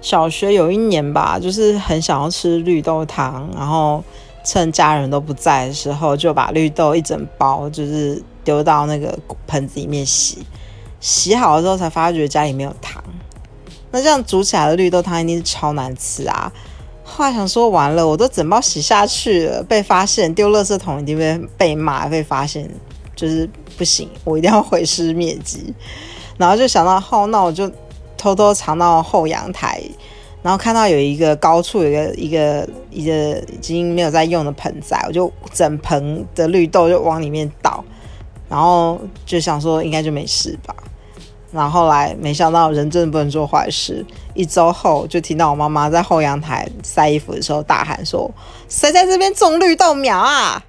小学有一年吧，就是很想要吃绿豆汤，然后趁家人都不在的时候，就把绿豆一整包就是丢到那个盆子里面洗，洗好了之后才发觉家里没有糖。那这样煮起来的绿豆汤一定是超难吃啊！后来想说完了，我都整包洗下去了，被发现丢垃圾桶一定会被骂，被发现就是不行，我一定要毁尸灭迹。然后就想到后，那我就偷偷藏到后阳台，然后看到有一个高处有一个一个一个已经没有在用的盆栽，我就整盆的绿豆就往里面倒，然后就想说应该就没事吧。然后后来没想到人真的不能做坏事，一周后就听到我妈妈在后阳台晒衣服的时候大喊说：“谁在这边种绿豆苗啊？”